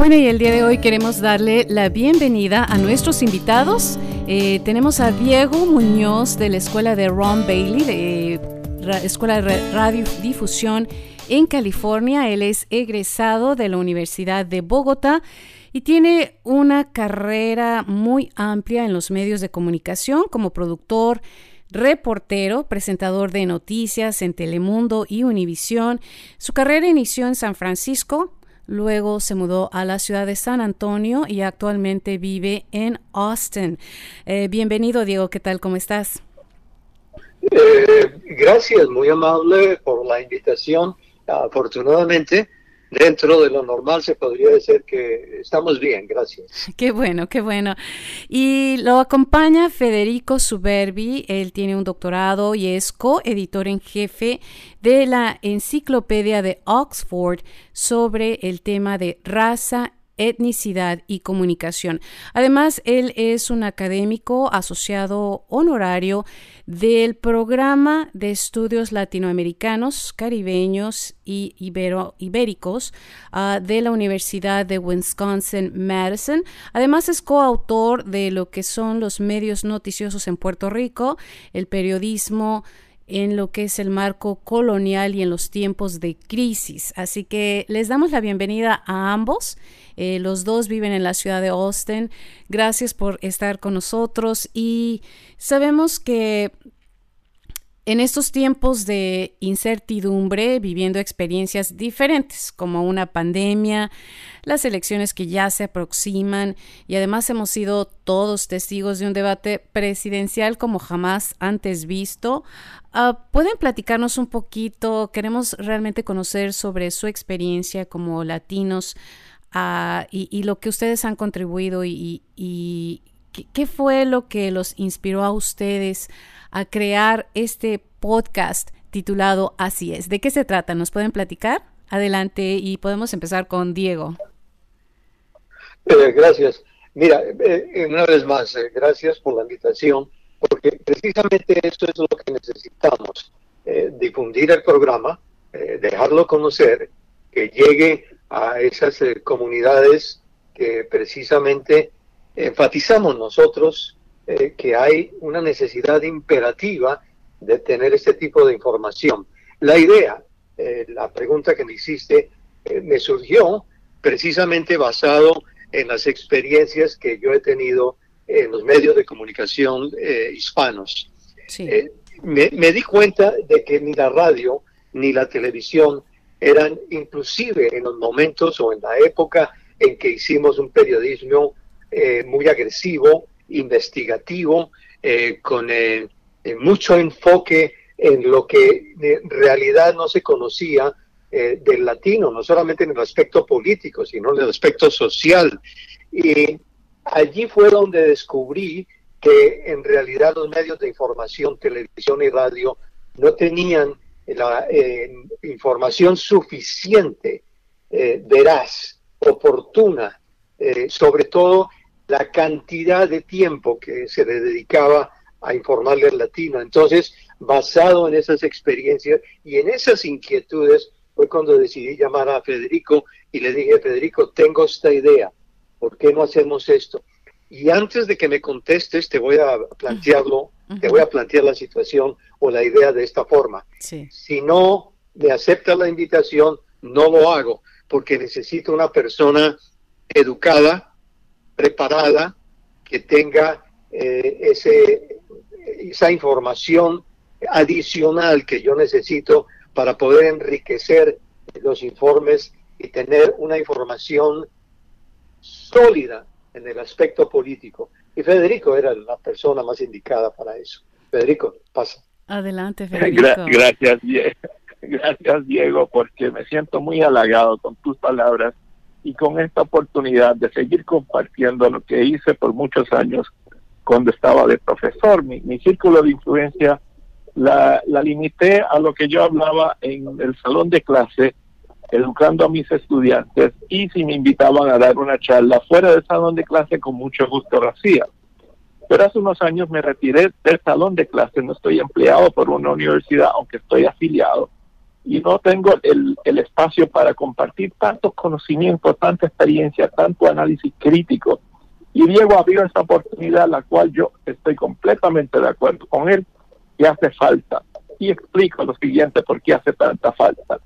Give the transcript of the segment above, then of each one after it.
Bueno, y el día de hoy queremos darle la bienvenida a nuestros invitados. Eh, tenemos a Diego Muñoz de la Escuela de Ron Bailey, de Escuela de Radiodifusión en California. Él es egresado de la Universidad de Bogotá y tiene una carrera muy amplia en los medios de comunicación como productor, reportero, presentador de noticias en Telemundo y Univisión. Su carrera inició en San Francisco, Luego se mudó a la ciudad de San Antonio y actualmente vive en Austin. Eh, bienvenido, Diego. ¿Qué tal? ¿Cómo estás? Eh, gracias, muy amable por la invitación. Afortunadamente, dentro de lo normal se podría decir que estamos bien, gracias. Qué bueno, qué bueno. Y lo acompaña Federico Suberbi, él tiene un doctorado y es coeditor en jefe de la enciclopedia de Oxford sobre el tema de raza etnicidad y comunicación. Además, él es un académico asociado honorario del programa de estudios latinoamericanos, caribeños y ibéricos ah, de la Universidad de Wisconsin-Madison. Además, es coautor de lo que son los medios noticiosos en Puerto Rico, el periodismo en lo que es el marco colonial y en los tiempos de crisis. Así que les damos la bienvenida a ambos. Eh, los dos viven en la ciudad de Austin. Gracias por estar con nosotros y sabemos que en estos tiempos de incertidumbre, viviendo experiencias diferentes, como una pandemia, las elecciones que ya se aproximan y además hemos sido todos testigos de un debate presidencial como jamás antes visto, ah, ¿pueden platicarnos un poquito? Queremos realmente conocer sobre su experiencia como latinos ah, y, lo que ustedes han contribuido y, y qué fue lo que los inspiró a ustedes a crear este podcast titulado Así es. ¿De qué se trata? ¿Nos pueden platicar? Adelante y podemos empezar con Diego. Eh, gracias. Mira, eh, una vez más, eh, gracias por la invitación, porque precisamente eso es lo que necesitamos, difundir el programa, dejarlo conocer, que llegue a esas comunidades que precisamente enfatizamos nosotros eh, que hay una necesidad imperativa de tener este tipo de información. La idea, eh, la pregunta que me hiciste, eh, me surgió precisamente basado en las experiencias que yo he tenido en los medios de comunicación hispanos. Me, me, di cuenta de que ni la radio ni la televisión eran inclusive en los momentos o en la época en que hicimos un periodismo muy agresivo, investigativo, eh, con eh, eh, mucho enfoque en lo que en realidad no se conocía del latino, no solamente en el aspecto político, sino en el aspecto social. Y allí fue donde descubrí que en realidad los medios de información, televisión y radio, no tenían la información suficiente, veraz, oportuna, sobre todo la cantidad de tiempo que se le dedicaba a informarle al latino. Entonces, basado en esas experiencias y en esas inquietudes, fue cuando decidí llamar a Federico y le dije, Federico, tengo esta idea, ¿por qué no hacemos esto? Y antes de que me contestes, te voy a plantearlo, te voy a plantear la situación o la idea de esta forma. Si no me acepta la invitación, no lo hago, porque necesito una persona educada, preparada, que tenga eh, ese, esa información adicional que yo necesito para poder enriquecer los informes y tener una información sólida en el aspecto político. Y Federico era la persona más indicada para eso. Federico, pasa. Adelante, Federico. gracias, Gracias, Diego, porque me siento muy halagado con tus palabras y con esta oportunidad de seguir compartiendo lo que hice por muchos años cuando estaba de profesor. Mi, círculo de influencia la, la limité a lo que yo hablaba en el salón de clase, educando a mis estudiantes, y si me invitaban a dar una charla fuera del salón de clase, con mucho gusto lo hacía. Pero hace unos años me retiré del salón de clase, no estoy empleado por una universidad, aunque estoy afiliado, y no tengo el, el espacio para compartir tantos conocimientos, tanta experiencia, tanto análisis crítico. Y Diego abrió esta oportunidad, la cual yo estoy completamente de acuerdo con él, que hace falta. Y explico lo siguiente, por qué hace tanta falta.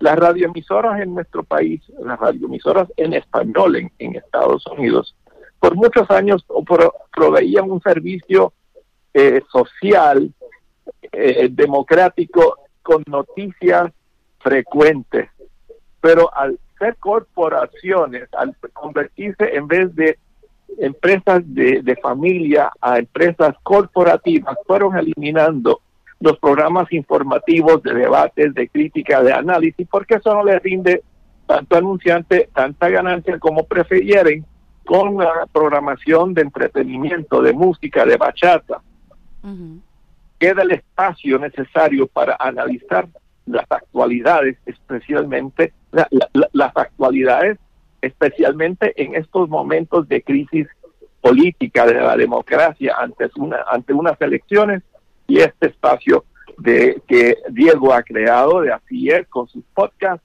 Las radioemisoras en nuestro país, las radioemisoras en español en, Estados Unidos, por muchos años proveían un servicio eh, social, eh, democrático, con noticias frecuentes. Pero al ser corporaciones, al convertirse en vez de empresas de, familia a empresas corporativas, fueron eliminando los programas informativos de debates, de crítica, de análisis, porque eso no les rinde tanto anunciante, tanta ganancia como prefieren con la programación de entretenimiento, de música, de bachata. Queda el espacio necesario para analizar las actualidades, especialmente las actualidades, especialmente en estos momentos de crisis política de la democracia ante una ante unas elecciones y este espacio de que Diego ha creado de ayer con sus podcasts.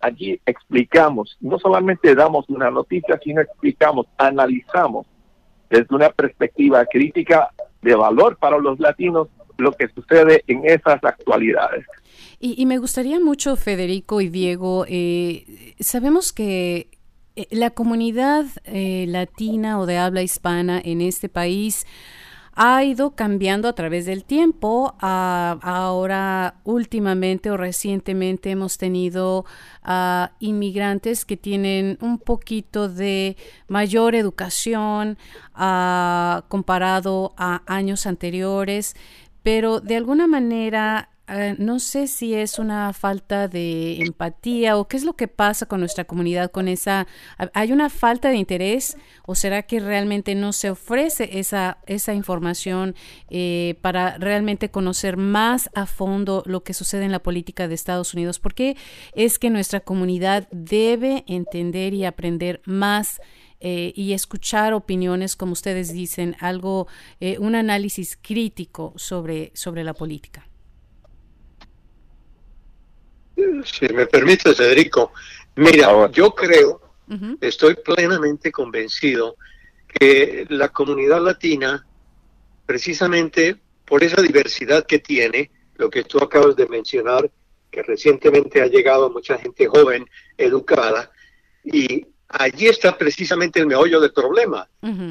Allí explicamos no solamente damos una noticia sino explicamos analizamos desde una perspectiva crítica de valor para los latinos lo que sucede en esas actualidades. Y, me gustaría mucho, Federico y Diego, eh, sabemos que eh, la comunidad eh, latina o de habla hispana en este país ha ido cambiando a través del tiempo. ahora, últimamente o recientemente hemos tenido inmigrantes que tienen un poquito de mayor educación comparado a años anteriores, pero de alguna manera eh, no sé si es una falta de empatía o qué es lo que pasa con nuestra comunidad con esa hay una falta de interés o será que realmente no se ofrece esa esa información eh, para realmente conocer más a fondo lo que sucede en la política de Estados Unidos ¿Por qué es que nuestra comunidad debe entender y aprender más eh, y escuchar opiniones, como ustedes dicen, algo, un análisis crítico sobre, sobre la política. Si me permite, Federico, mira, yo creo, estoy plenamente convencido que la comunidad latina, precisamente por esa diversidad que tiene, lo que tú acabas de mencionar, que recientemente ha llegado mucha gente joven, educada, y allí está precisamente el meollo del problema,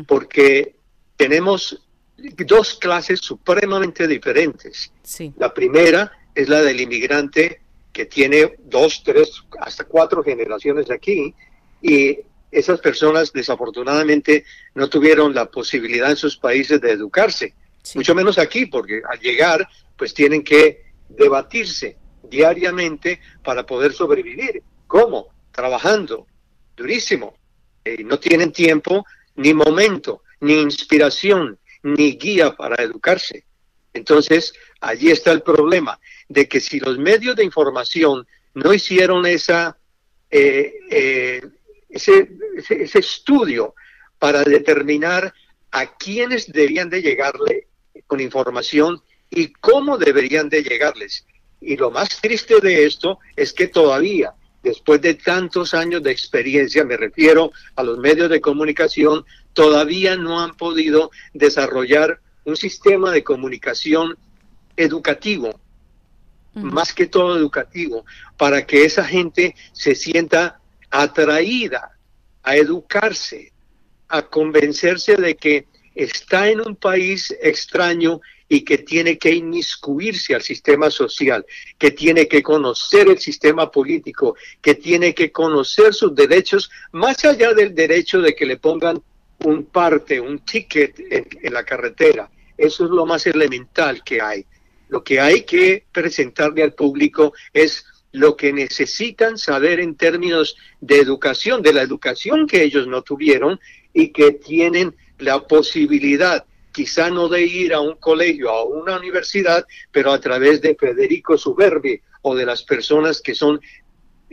porque tenemos dos clases supremamente diferentes. La primera es la del inmigrante que tiene dos, tres, hasta cuatro generaciones aquí y esas personas desafortunadamente no tuvieron la posibilidad en sus países de educarse, mucho menos aquí, porque al llegar pues tienen que debatirse diariamente para poder sobrevivir. ¿Cómo? Trabajando durísimo. y no tienen tiempo, ni momento, ni inspiración, ni guía para educarse. Entonces, allí está el problema de que si los medios de información no hicieron esa, eh, eh, ese, ese, estudio para determinar a quiénes debían de llegarle con información y cómo deberían de llegarles. Y lo más triste de esto es que todavía, después de tantos años de experiencia, me refiero a los medios de comunicación, todavía no han podido desarrollar un sistema de comunicación educativo más que todo educativo, para que esa gente se sienta atraída a educarse, a convencerse de que está en un país extraño y que tiene que inmiscuirse al sistema social, que tiene que conocer el sistema político, que tiene que conocer sus derechos, más allá del derecho de que le pongan un parte, un ticket en, en la carretera. Eso es lo más elemental que hay. Lo que hay que presentarle al público es lo que necesitan saber en términos de educación, de la educación que ellos no tuvieron y que tienen la posibilidad, quizá no de ir a un colegio, a una universidad, pero a través de Federico Suberbi o de las personas que son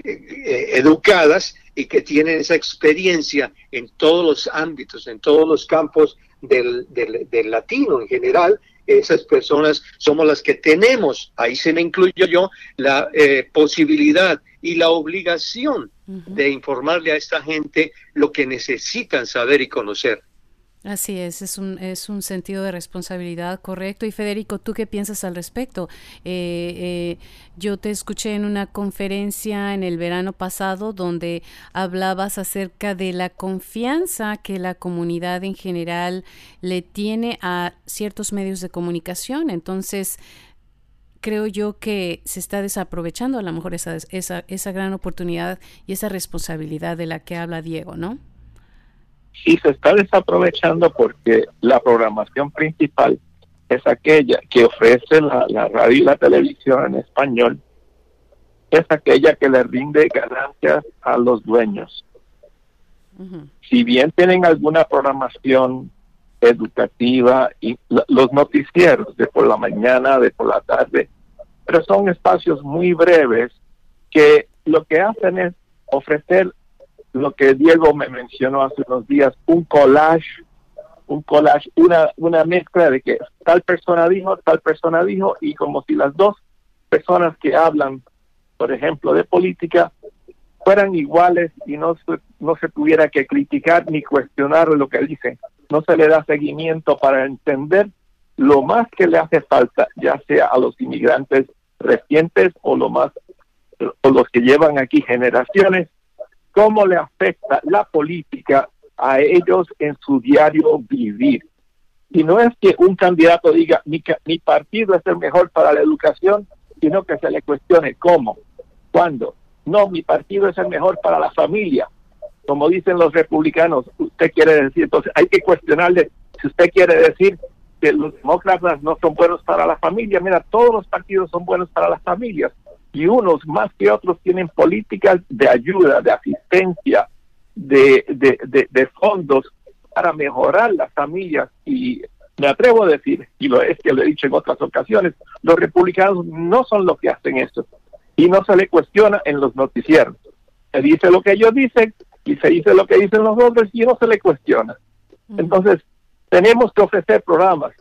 eh, eh, educadas y que tienen esa experiencia en todos los ámbitos, en todos los campos del, del latino en general, esas personas somos las que tenemos, ahí se me incluyo yo, la eh, posibilidad y la obligación de informarle a esta gente lo que necesitan saber y conocer. Así es, es un, es un sentido de responsabilidad correcto. Y Federico, ¿tú qué piensas al respecto? Eh, eh, yo te escuché en una conferencia en el verano pasado donde hablabas acerca de la confianza que la comunidad en general le tiene a ciertos medios de comunicación. Entonces, creo yo que se está desaprovechando a lo mejor esa, esa, esa gran oportunidad y esa responsabilidad de la que habla Diego, ¿no? Y se está desaprovechando porque la programación principal es aquella que ofrece la, radio y la televisión en español, es aquella que le rinde ganancias a los dueños. Si bien tienen alguna programación educativa y los noticieros de por la mañana, de por la tarde, pero son espacios muy breves que lo que hacen es ofrecer lo que Diego me mencionó hace unos días, un collage, un collage, una, una mezcla de que tal persona dijo, tal persona dijo, y como si las dos personas que hablan, por ejemplo, de política, fueran iguales y no se, no se tuviera que criticar ni cuestionar lo que dicen. No se le da seguimiento para entender lo más que le hace falta, ya sea a los inmigrantes recientes o lo más o los que llevan aquí generaciones, cómo le afecta la política a ellos en su diario vivir. Y no es que un candidato diga, mi, partido es el mejor para la educación, sino que se le cuestione cómo, cuándo. No, mi partido es el mejor para la familia. Como dicen los republicanos, usted quiere decir, entonces hay que cuestionarle si usted quiere decir que los demócratas no son buenos para la familia. Mira, todos los partidos son buenos para las familias y unos más que otros tienen políticas de ayuda, de asistencia, de, de, fondos para mejorar las familias y me atrevo a decir, y lo es que lo he dicho en otras ocasiones, los republicanos no son los que hacen eso y no se le cuestiona en los noticieros. Se dice lo que ellos dicen y se dice lo que dicen los otros y no se le cuestiona. Entonces, tenemos que ofrecer programas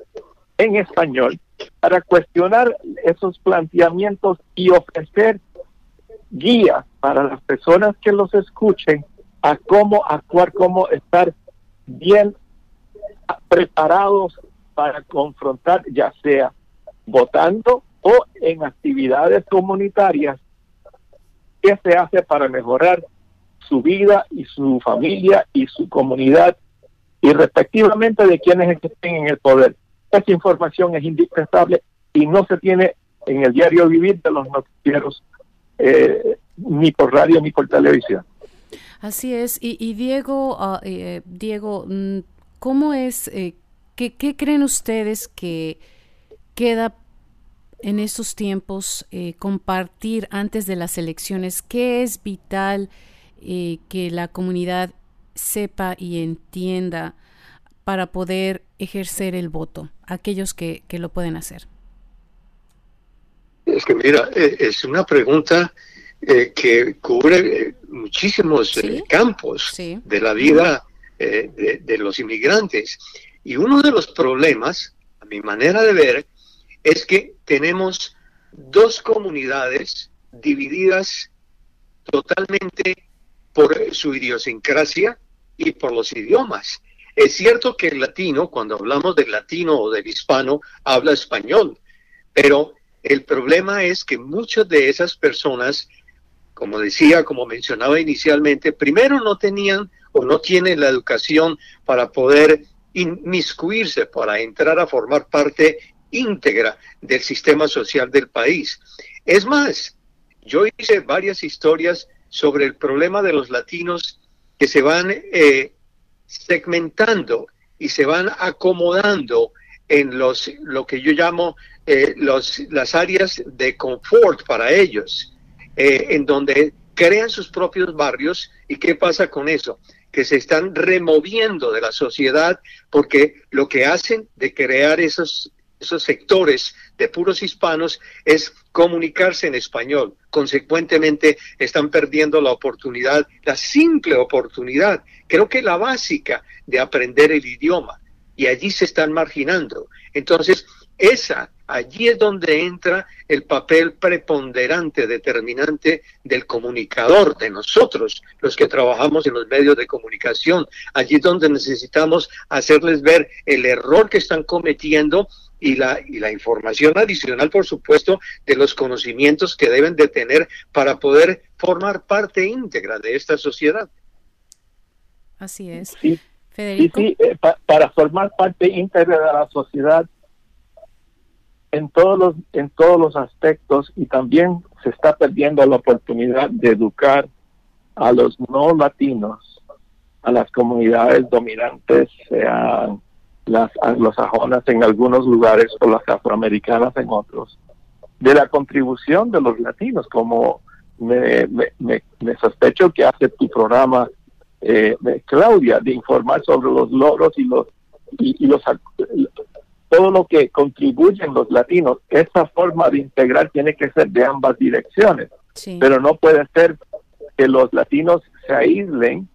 en español para cuestionar esos planteamientos y ofrecer guías para las personas que los escuchen a cómo actuar, cómo estar bien preparados para confrontar, ya sea votando o en actividades comunitarias, qué se hace para mejorar su vida y su familia y su comunidad y respectivamente de quienes estén en el poder. Esa información es indispensable y no se tiene en el diario vivir de los noticieros, eh, ni por radio ni por televisión. Así es. Y, Diego, ah, eh, Diego, mm, ¿cómo es, eh, qué, creen ustedes que queda en estos tiempos compartir antes de las elecciones? ¿Qué es vital que la comunidad sepa y entienda para poder ejercer el voto, aquellos que, lo pueden hacer? Es que mira, e, es una pregunta eh, que cubre eh, muchísimos eh, campos de la vida de, de, los inmigrantes. Y uno de los problemas, a mi manera de ver, es que tenemos dos comunidades divididas totalmente por su idiosincrasia y por los idiomas. Es cierto que el latino, cuando hablamos del latino o del hispano, habla español, pero el problema es que muchas de esas personas, como decía, como mencionaba inicialmente, primero no tenían o no tienen la educación para poder inmiscuirse, para entrar a formar parte íntegra del sistema social del país. Es más, yo hice varias historias sobre el problema de los latinos que se van eh, segmentando y se van acomodando en los lo que yo llamo eh, los, las áreas de confort para ellos, eh, en donde crean sus propios barrios. Y qué pasa con eso, que se están removiendo de la sociedad porque lo que hacen de crear esos esos sectores de puros hispanos es comunicarse en español. Consecuentemente, están perdiendo la oportunidad, la simple oportunidad, creo que la básica de aprender el idioma. Y allí se están marginando. Entonces, esa, allí es donde entra el papel preponderante, determinante del comunicador, de nosotros, los que trabajamos en los medios de comunicación. Allí es donde necesitamos hacerles ver el error que están cometiendo y la, y la información adicional, por supuesto, de los conocimientos que deben de tener para poder formar parte íntegra de esta sociedad. Así es. Sí, Federico. Sí, eh, para formar parte íntegra de la sociedad en todos los en todos los aspectos y también se está perdiendo la oportunidad de educar a los no latinos, a las comunidades dominantes, sean las anglosajonas en algunos lugares o las afroamericanas en otros, de la contribución de los latinos, como me, me, sospecho que hace tu programa, eh, Claudia, de informar sobre los logros y los y, los todo lo que contribuyen los latinos. Esa forma de integrar tiene que ser de ambas direcciones, pero no puede ser que los latinos se aíslen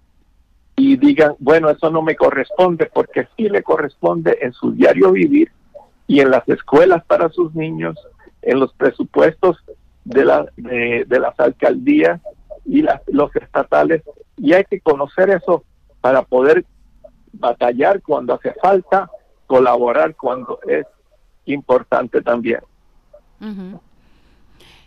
y digan, bueno, eso no me corresponde, porque sí le corresponde en su diario vivir y en las escuelas para sus niños, en los presupuestos de, la, de, las alcaldías y las, los estatales, y hay que conocer eso para poder batallar cuando hace falta, colaborar cuando es importante también.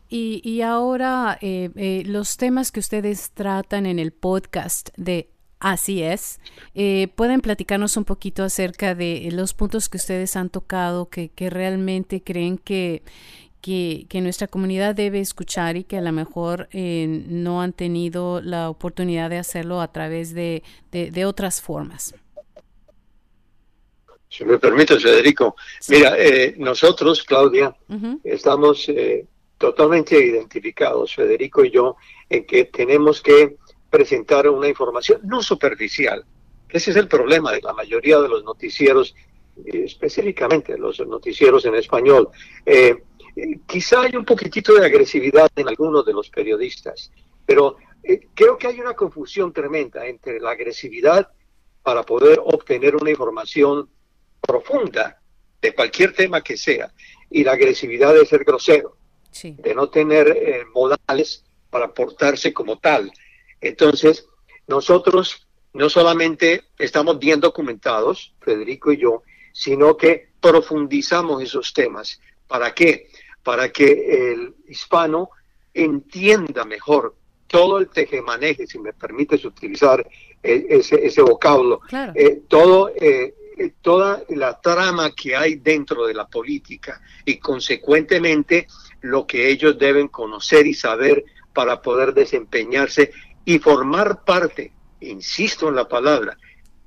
y, y, ahora eh, eh, los temas que ustedes tratan en el podcast de Así es. Eh, ¿Pueden platicarnos un poquito acerca de los puntos que ustedes han tocado que, realmente creen que, que, nuestra comunidad debe escuchar y que a lo mejor eh, no han tenido la oportunidad de hacerlo a través de, otras formas? Si me permite, Federico. Mira, eh, nosotros, Claudia, estamos totalmente identificados, Federico y yo, en que tenemos que presentar una información no superficial. Ese es el problema de la mayoría de los noticieros, eh, específicamente los noticieros en español. Eh, eh, quizá hay un poquitito de agresividad en algunos de los periodistas, pero creo que hay una confusión tremenda entre la agresividad para poder obtener una información profunda de cualquier tema que sea y la agresividad de ser grosero, de no tener modales para portarse como tal. Entonces, nosotros no solamente estamos bien documentados, Federico y yo, sino que profundizamos esos temas. ¿Para qué? Para que el hispano entienda mejor todo el tejemaneje, si me permites utilizar e, ese, vocablo, eh, todo, eh, toda la trama que hay dentro de la política y consecuentemente lo que ellos deben conocer y saber para poder desempeñarse y formar parte, insisto en la palabra,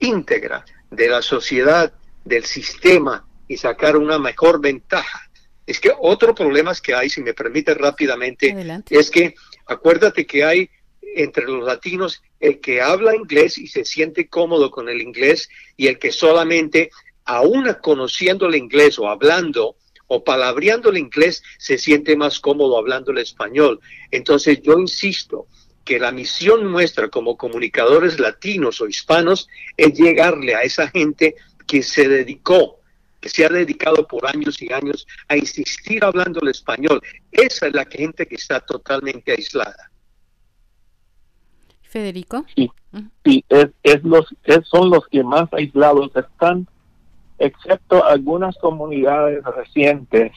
íntegra de la sociedad, del sistema y sacar una mejor ventaja. Es que otro problema que hay, si me permite rápidamente, es que acuérdate que hay entre los latinos el que habla inglés y se siente cómodo con el inglés y el que solamente, aún conociendo el inglés o hablando o palabreando el inglés, se siente más cómodo hablando el español. Entonces yo insisto, que la misión nuestra como comunicadores latinos o hispanos es llegarle a esa gente que se dedicó, que se ha dedicado por años y años a insistir hablando el español. Esa es la gente que está totalmente aislada. Federico. Sí, es, los, son los que más aislados están, excepto algunas comunidades recientes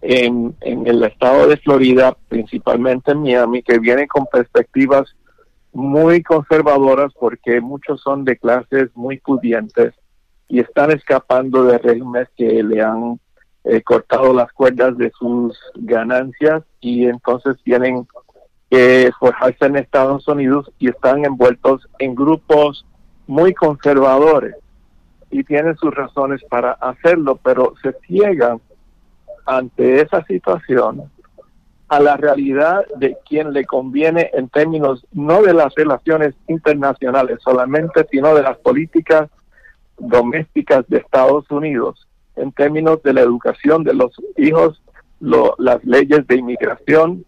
en, el estado de Florida, principalmente en Miami, que vienen con perspectivas muy conservadoras porque muchos son de clases muy pudientes y están escapando de regímenes que le han eh, cortado las cuerdas de sus ganancias y entonces tienen que forjarse en Estados Unidos y están envueltos en grupos muy conservadores y tienen sus razones para hacerlo, pero se ciegan ante esa situación a la realidad de quien le conviene en términos no de las relaciones internacionales solamente, sino de las políticas domésticas de Estados Unidos, en términos de la educación de los hijos, las leyes de inmigración,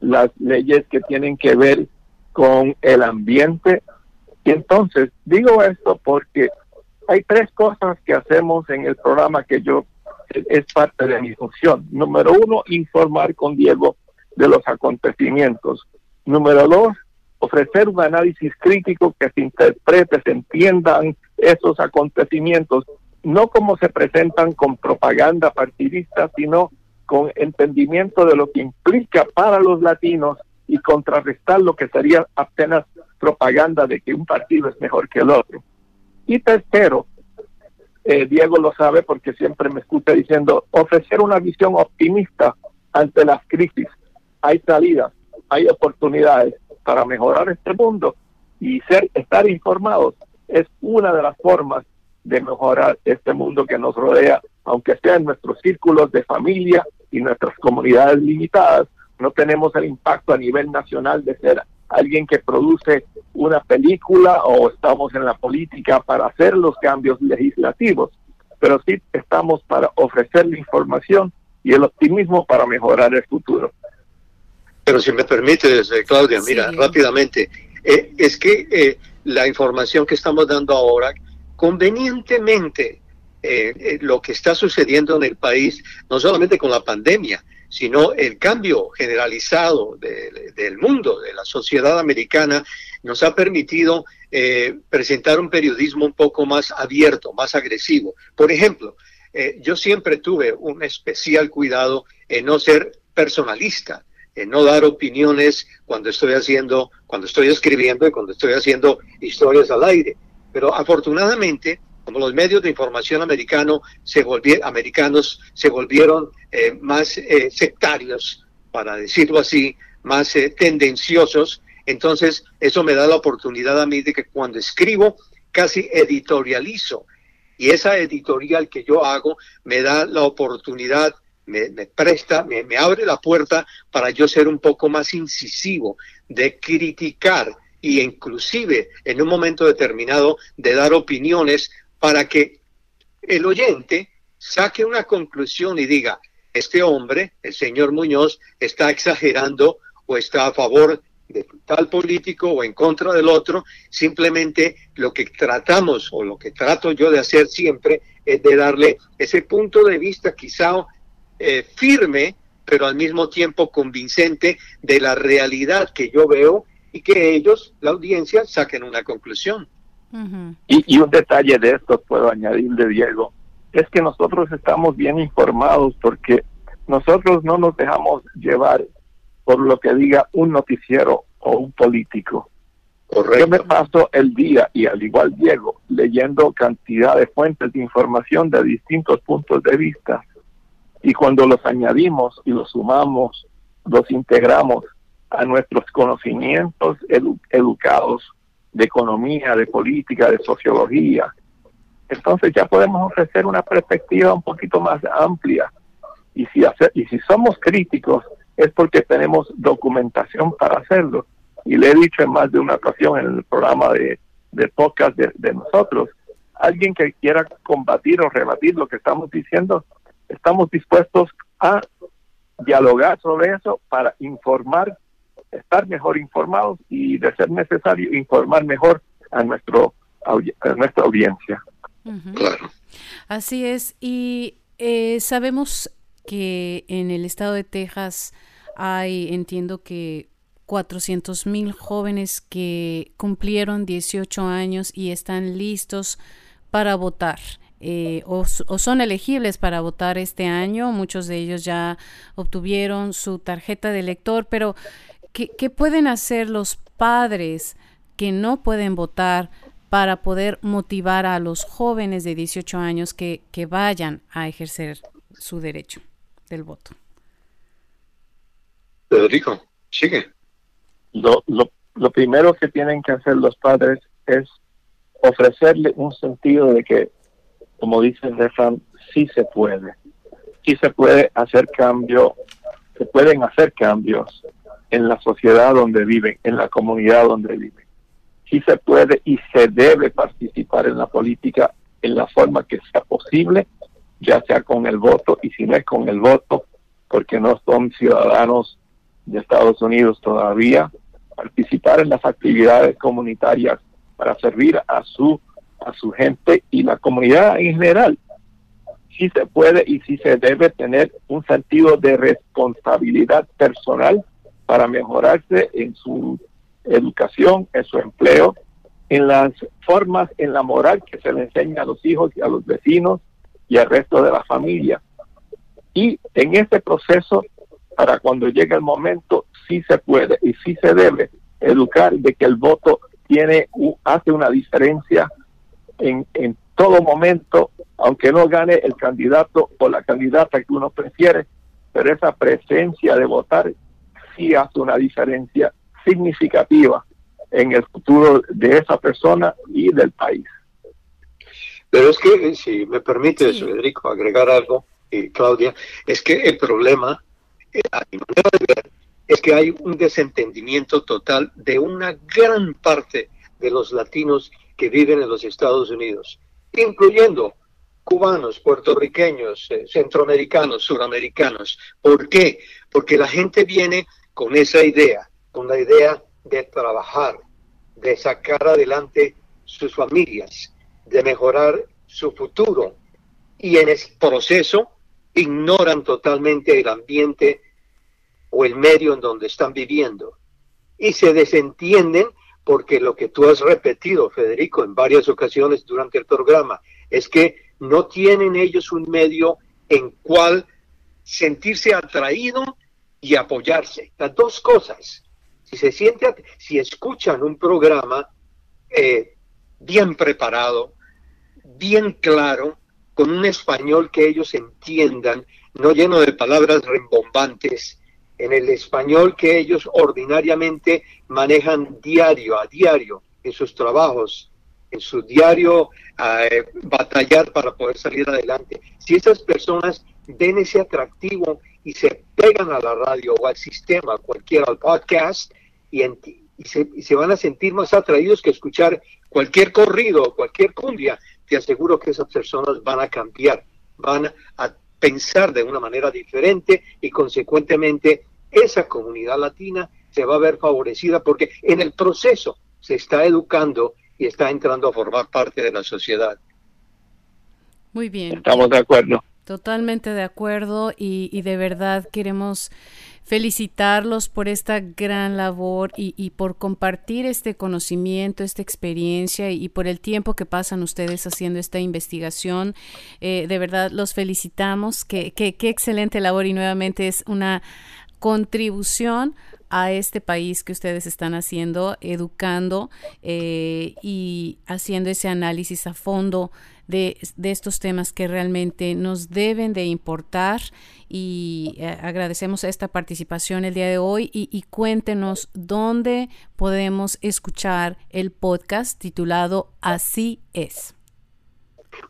las leyes que tienen que ver con el ambiente. Y entonces digo esto porque hay tres cosas que hacemos en el programa que yo es parte de mi función. Número uno, informar con Diego de los acontecimientos. Número dos, ofrecer un análisis crítico que se interprete, se entiendan esos acontecimientos, no como se presentan con propaganda partidista, sino con entendimiento de lo que implica para los latinos y contrarrestar lo que sería apenas propaganda de que un partido es mejor que el otro. Y tercero, eh, Diego lo sabe porque siempre me escucha diciendo, ofrecer una visión optimista ante las crisis. Hay salidas, hay oportunidades para mejorar este mundo y ser estar informados es una de las formas de mejorar este mundo que nos rodea, aunque sea en nuestros círculos de familia y nuestras comunidades limitadas, no tenemos el impacto a nivel nacional de ser alguien que produce una película o estamos en la política para hacer los cambios legislativos, pero sí estamos para ofrecer la información y el optimismo para mejorar el futuro. Pero si me permites, eh, Claudia, mira, rápidamente, eh, es que eh, la información que estamos dando ahora, convenientemente, lo que está sucediendo en el país, no solamente con la pandemia, sino el cambio generalizado del mundo, de la sociedad americana, nos ha permitido eh, presentar un periodismo un poco más abierto, más agresivo. Por ejemplo, eh, yo siempre tuve un especial cuidado en no ser personalista, en no dar opiniones cuando estoy haciendo, cuando estoy escribiendo y cuando estoy haciendo historias al aire. Pero afortunadamente, como los medios de información americano se americanos se volvieron eh, más eh, sectarios, para decirlo así, más eh, tendenciosos, entonces eso me da la oportunidad a mí de que cuando escribo casi editorializo. Y esa editorial que yo hago me da la oportunidad, me, presta, me, me abre la puerta para yo ser un poco más incisivo, de criticar y inclusive en un momento determinado de dar opiniones para que el oyente saque una conclusión y diga, este hombre, el señor Muñoz, está exagerando o está a favor de tal político o en contra del otro, simplemente lo que tratamos o lo que trato yo de hacer siempre es de darle ese punto de vista quizá eh, firme, pero al mismo tiempo convincente de la realidad que yo veo y que ellos, la audiencia, saquen una conclusión y, un detalle de esto puedo añadirle, Diego, es que nosotros estamos bien informados porque nosotros no nos dejamos llevar por lo que diga un noticiero o un político. Yo me paso el día, y al igual Diego, leyendo cantidad de fuentes de información de distintos puntos de vista. Y cuando los añadimos y los sumamos, los integramos a nuestros conocimientos educados de economía, de política, de sociología. Entonces ya podemos ofrecer una perspectiva un poquito más amplia. Y si, y si somos críticos es porque tenemos documentación para hacerlo. Y le he dicho en más de una ocasión en el programa de, de podcast de, de nosotros, alguien que quiera combatir o rebatir lo que estamos diciendo, estamos dispuestos a dialogar sobre eso para informar estar mejor informados y, de ser necesario, informar mejor a, nuestro, a nuestra audiencia. Claro. Así es. Y eh, sabemos que en el estado de Texas hay, entiendo que 400 mil jóvenes que cumplieron 18 años y están listos para votar. Eh, o, o, son elegibles para votar este año. Muchos de ellos ya obtuvieron su tarjeta de elector, pero ¿Qué, pueden hacer los padres que no pueden votar para poder motivar a los jóvenes de 18 años que, que vayan a ejercer su derecho del voto? Federico, sigue. Lo, lo, lo primero que tienen que hacer los padres es ofrecerle un sentido de que, como dice el refrán, sí se puede. Sí se puede hacer cambio, se pueden hacer cambios en la sociedad donde viven, en la comunidad donde viven. Sí se puede y se debe participar en la política en la forma que sea posible, ya sea con el voto y si no es con el voto, porque no son ciudadanos de Estados Unidos todavía, participar en las actividades comunitarias para servir a su a su gente y la comunidad en general. sí se puede y sí se debe tener un sentido de responsabilidad personal para mejorarse en su educación, en su empleo, en las formas, en la moral que se le enseña a los hijos y a los vecinos y al resto de la familia. Y en este proceso, para cuando llegue el momento, sí se puede y sí se debe educar de que el voto tiene hace una diferencia en, en todo momento, aunque no gane el candidato o la candidata que uno prefiere, pero esa presencia de votar sí hace una diferencia significativa en el futuro de esa persona y del país. Pero es que, si me permite, Federico, agregar algo, y Claudia, es que el problema, eh, a mi manera de ver, es que hay un desentendimiento total de una gran parte de los latinos que viven en los Estados Unidos, incluyendo cubanos, puertorriqueños, eh, centroamericanos, suramericanos. ¿Por qué? Porque la gente viene con esa idea, con la idea de trabajar, de sacar adelante sus familias, de mejorar su futuro. Y en ese proceso ignoran totalmente el ambiente o el medio en donde están viviendo. Y se desentienden porque lo que tú has repetido, Federico, en varias ocasiones durante el programa, es que no tienen ellos un medio en cual sentirse atraído y apoyarse. Las dos cosas. Si se siente, si escuchan un programa eh, bien preparado, bien claro, con un español que ellos entiendan, no lleno de palabras rimbombantes, en el español que ellos ordinariamente manejan diario a diario en sus trabajos, en su diario eh, batallar para poder salir adelante. Si esas personas ven ese atractivo y se pegan a la radio o al sistema, cualquiera, al podcast, y, y, se, y se van a sentir más atraídos que escuchar cualquier corrido o cualquier cumbia, te aseguro que esas personas van a cambiar, van a pensar de una manera diferente y consecuentemente esa comunidad latina se va a ver favorecida porque en el proceso se está educando y está entrando a formar parte de la sociedad. Muy bien. Estamos de acuerdo. Totalmente de acuerdo y, de verdad queremos felicitarlos por esta gran labor y, por compartir este conocimiento, esta experiencia y, por el tiempo que pasan ustedes haciendo esta investigación. Eh, de verdad los felicitamos. Qué, qué, qué excelente labor y nuevamente es una contribución a este país que ustedes están haciendo, educando eh, y haciendo ese análisis a fondo de, estos temas que realmente nos deben de importar y eh, agradecemos esta participación el día de hoy y, cuéntenos dónde podemos escuchar el podcast titulado Así es.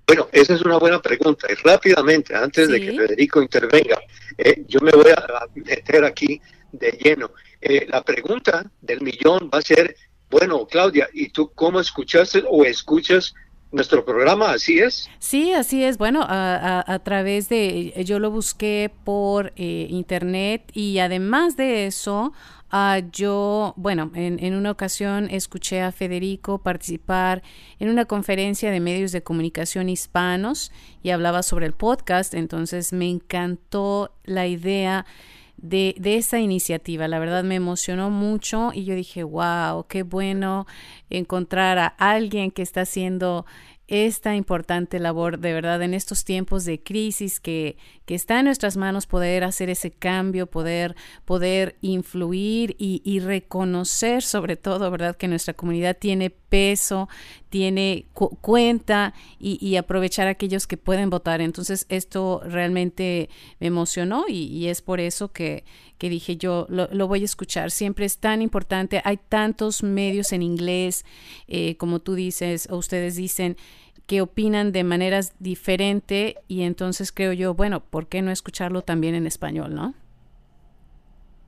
Bueno, esa es una buena pregunta. Y rápidamente, antes de que Federico intervenga, eh, yo me voy a meter aquí de lleno. Eh, la pregunta del millón va a ser, bueno, Claudia, ¿y tú cómo escuchaste o escuchas nuestro programa, ¿así es? Sí, así es. Bueno, a, través de, yo lo busqué por eh, internet y además de eso, uh, yo, bueno, en, en, una ocasión escuché a Federico participar en una conferencia de medios de comunicación hispanos y hablaba sobre el podcast, entonces me encantó la idea de, de, esa iniciativa. La verdad me emocionó mucho y yo dije, wow, qué bueno encontrar a alguien que está haciendo esta importante labor de verdad en estos tiempos de crisis que, que está en nuestras manos poder hacer ese cambio, poder, poder influir y, reconocer sobre todo, ¿verdad? Que nuestra comunidad tiene peso, tiene cuenta y, aprovechar a aquellos que pueden votar. Entonces esto realmente me emocionó y, es por eso que, que dije yo lo, voy a escuchar. Siempre es tan importante, hay tantos medios en inglés, eh, como tú dices o ustedes dicen, que opinan de maneras diferentes y entonces creo yo, bueno, ¿por qué no escucharlo también en español, no?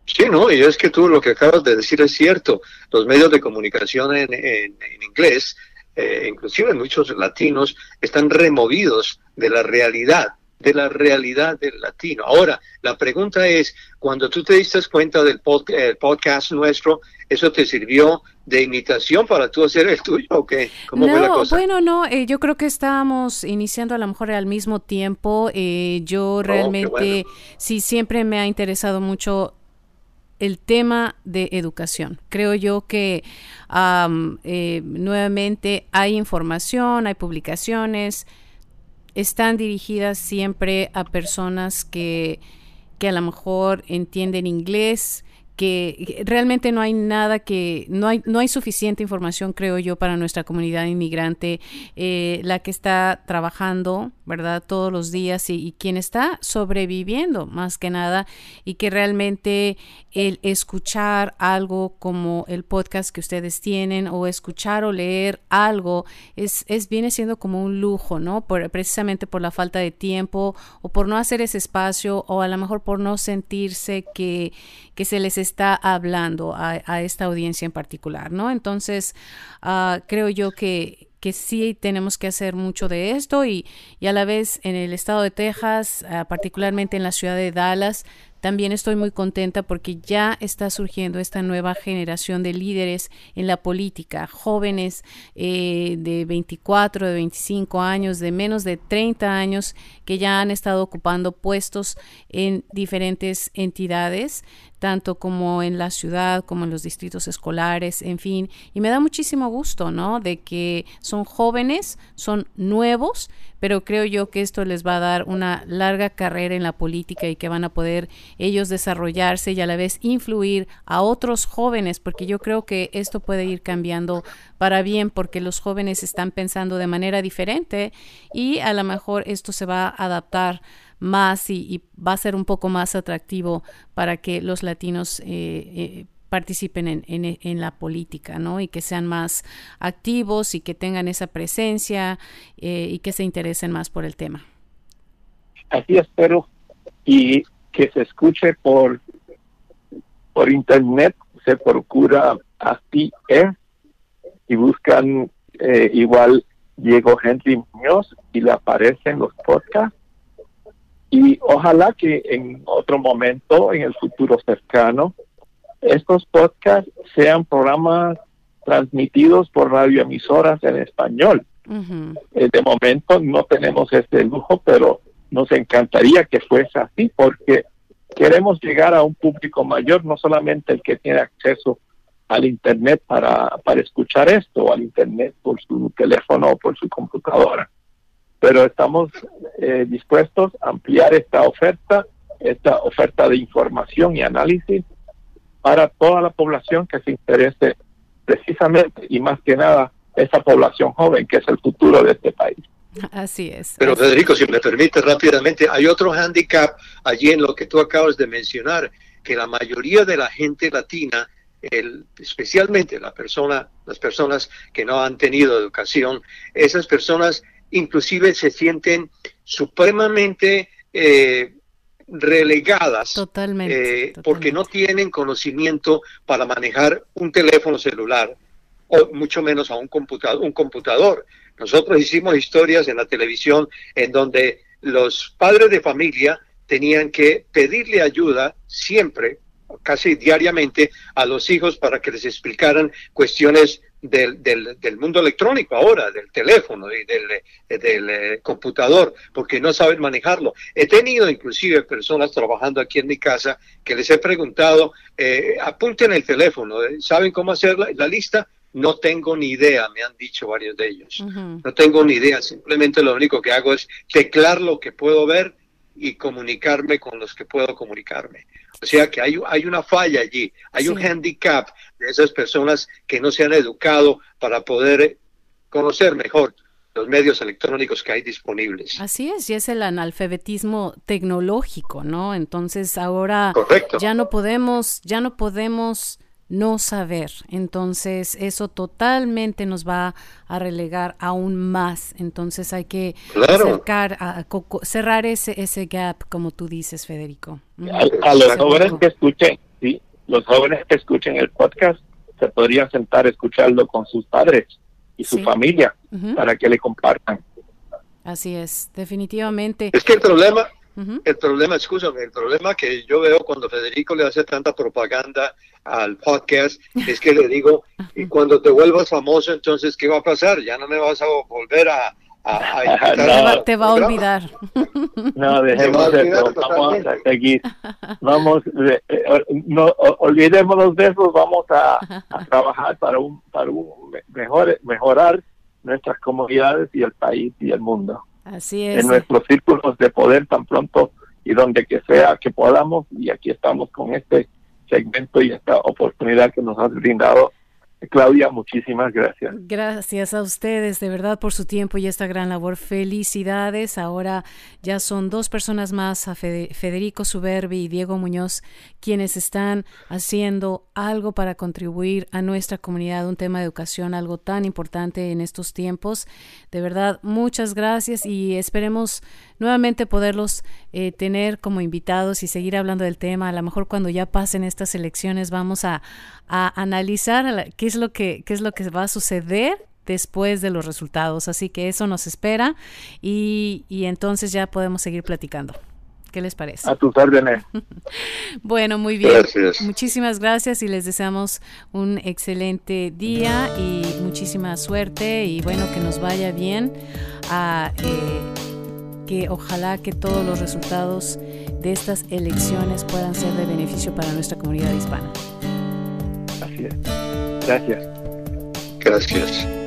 Sí, no, y es que tú lo que acabas de decir es cierto. Los medios de comunicación en, en, inglés, eh, inclusive muchos latinos, están removidos de la realidad de la realidad del latino. Ahora, la pregunta es, cuando tú te diste cuenta del podcast nuestro, ¿eso te sirvió de imitación para tú hacer el tuyo o qué? ¿Cómo no, fue la cosa? Bueno, no, eh, yo creo que estábamos iniciando a lo mejor al mismo tiempo. Eh, yo oh, realmente, sí, siempre me ha interesado mucho el tema de educación. Creo yo que eh, nuevamente hay información, hay publicaciones, están dirigidas siempre a personas que, que a lo mejor entienden inglés, que realmente no hay nada que, no hay, no hay suficiente información, creo yo, para nuestra comunidad inmigrante, eh, la que está trabajando, ¿verdad? Todos los días y, quien está sobreviviendo más que nada y que realmente el escuchar algo como el podcast que ustedes tienen o escuchar o leer algo es, es viene siendo como un lujo, ¿no? Por, precisamente por la falta de tiempo o por no hacer ese espacio o a lo mejor por no sentirse que, que se les está hablando a, esta audiencia en particular, ¿no? Entonces, uh, creo yo que, que sí tenemos que hacer mucho de esto y, y a la vez en el estado de Texas, uh, particularmente en la ciudad de Dallas, también estoy muy contenta porque ya está surgiendo esta nueva generación de líderes en la política, jóvenes eh, de 24, de 25 años, de menos de 30 años, que ya han estado ocupando puestos en diferentes entidades, tanto como en la ciudad, como en los distritos escolares, en fin. Y me da muchísimo gusto, ¿no? De que son jóvenes, son nuevos, pero creo yo que esto les va a dar una larga carrera en la política y que van a poder ellos desarrollarse y a la vez influir a otros jóvenes, porque yo creo que esto puede ir cambiando para bien, porque los jóvenes están pensando de manera diferente y a lo mejor esto se va a adaptar más y, va a ser un poco más atractivo para que los latinos eh, eh, participen en, en, la política, ¿no? Y que sean más activos y que tengan esa presencia eh, y que se interesen más por el tema. Así espero y que se escuche por por internet se procura así es y buscan eh, igual Diego Henry Muñoz y le aparecen los podcasts y ojalá que en otro momento en el futuro cercano estos podcasts sean programas transmitidos por radioemisoras en español. Eh, de momento no tenemos este lujo, pero nos encantaría que fuese así porque queremos llegar a un público mayor, no solamente el que tiene acceso al Internet para, para escuchar esto, o al Internet por su teléfono o por su computadora. Pero estamos eh, dispuestos a ampliar esta oferta, esta oferta de información y análisis para toda la población que se interese precisamente y más que nada esa población joven que es el futuro de este país. Así es. Pero Federico, si me permite rápidamente, hay otro handicap allí en lo que tú acabas de mencionar, que la mayoría de la gente latina, el, especialmente la persona, las personas que no han tenido educación, esas personas inclusive se sienten supremamente eh, relegadas totalmente, eh, porque no tienen conocimiento para manejar un teléfono celular o mucho menos a un computador, un computador. Nosotros hicimos historias en la televisión en donde los padres de familia tenían que pedirle ayuda siempre, casi diariamente, a los hijos para que les explicaran cuestiones del, del, del, mundo electrónico ahora, del teléfono y del, del, eh, computador, porque no saben manejarlo. He tenido inclusive personas trabajando aquí en mi casa que les he preguntado, eh, apunten el teléfono, eh, ¿saben cómo hacer la, lista? No tengo ni idea, me han dicho varios de ellos. No tengo ni idea, simplemente lo único que hago es teclar lo que puedo ver y comunicarme con los que puedo comunicarme. O sea que hay, hay una falla allí, hay un handicap de esas personas que no se han educado para poder conocer mejor los medios electrónicos que hay disponibles. Así es, y es el analfabetismo tecnológico, ¿no? Entonces ahora ya no podemos, ya no podemos no saber. Entonces, eso totalmente nos va a relegar aún más. Entonces, hay que acercar, a, cerrar ese, ese gap, como tú dices, Federico. A, los jóvenes que escuchen, sí, los jóvenes que escuchen el podcast se podrían sentar a escucharlo con sus padres y su familia para que le compartan. Así es, definitivamente. Es que el problema, el problema, escúchame, el problema que yo veo cuando Federico le hace tanta propaganda al podcast es que le digo, y cuando te vuelvas famoso, entonces, ¿qué va a pasar? Ya no me vas a volver a, a, te, va, a olvidar. No, dejemos eso, vamos a seguir. Vamos, eh, eh, no, olvidémonos de eso, vamos a, trabajar para un, para un mejor, mejorar nuestras comunidades y el país y el mundo. En nuestros círculos de poder tan pronto y donde que sea que podamos, y aquí estamos con este segmento y esta oportunidad que nos has brindado Claudia, muchísimas gracias. Gracias a ustedes, de verdad, por su tiempo y esta gran labor. Felicidades. Ahora ya son dos personas más, a Federico Suberbi y Diego Muñoz, quienes están haciendo algo para contribuir a nuestra comunidad, un tema de educación, algo tan importante en estos tiempos. De verdad, muchas gracias y esperemos nuevamente poderlos eh, tener como invitados y seguir hablando del tema. A lo mejor cuando ya pasen estas elecciones vamos a, analizar qué es lo que qué es lo que va a suceder después de los resultados. Así que eso nos espera y, y entonces ya podemos seguir platicando. ¿Qué les parece? A tus órdenes. bueno, muy bien. Muchísimas gracias y les deseamos un excelente día y muchísima suerte y bueno, que nos vaya bien. A, eh, que ojalá que todos los resultados de estas elecciones puedan ser de beneficio para nuestra comunidad hispana. Así es. Gracias. Gracias.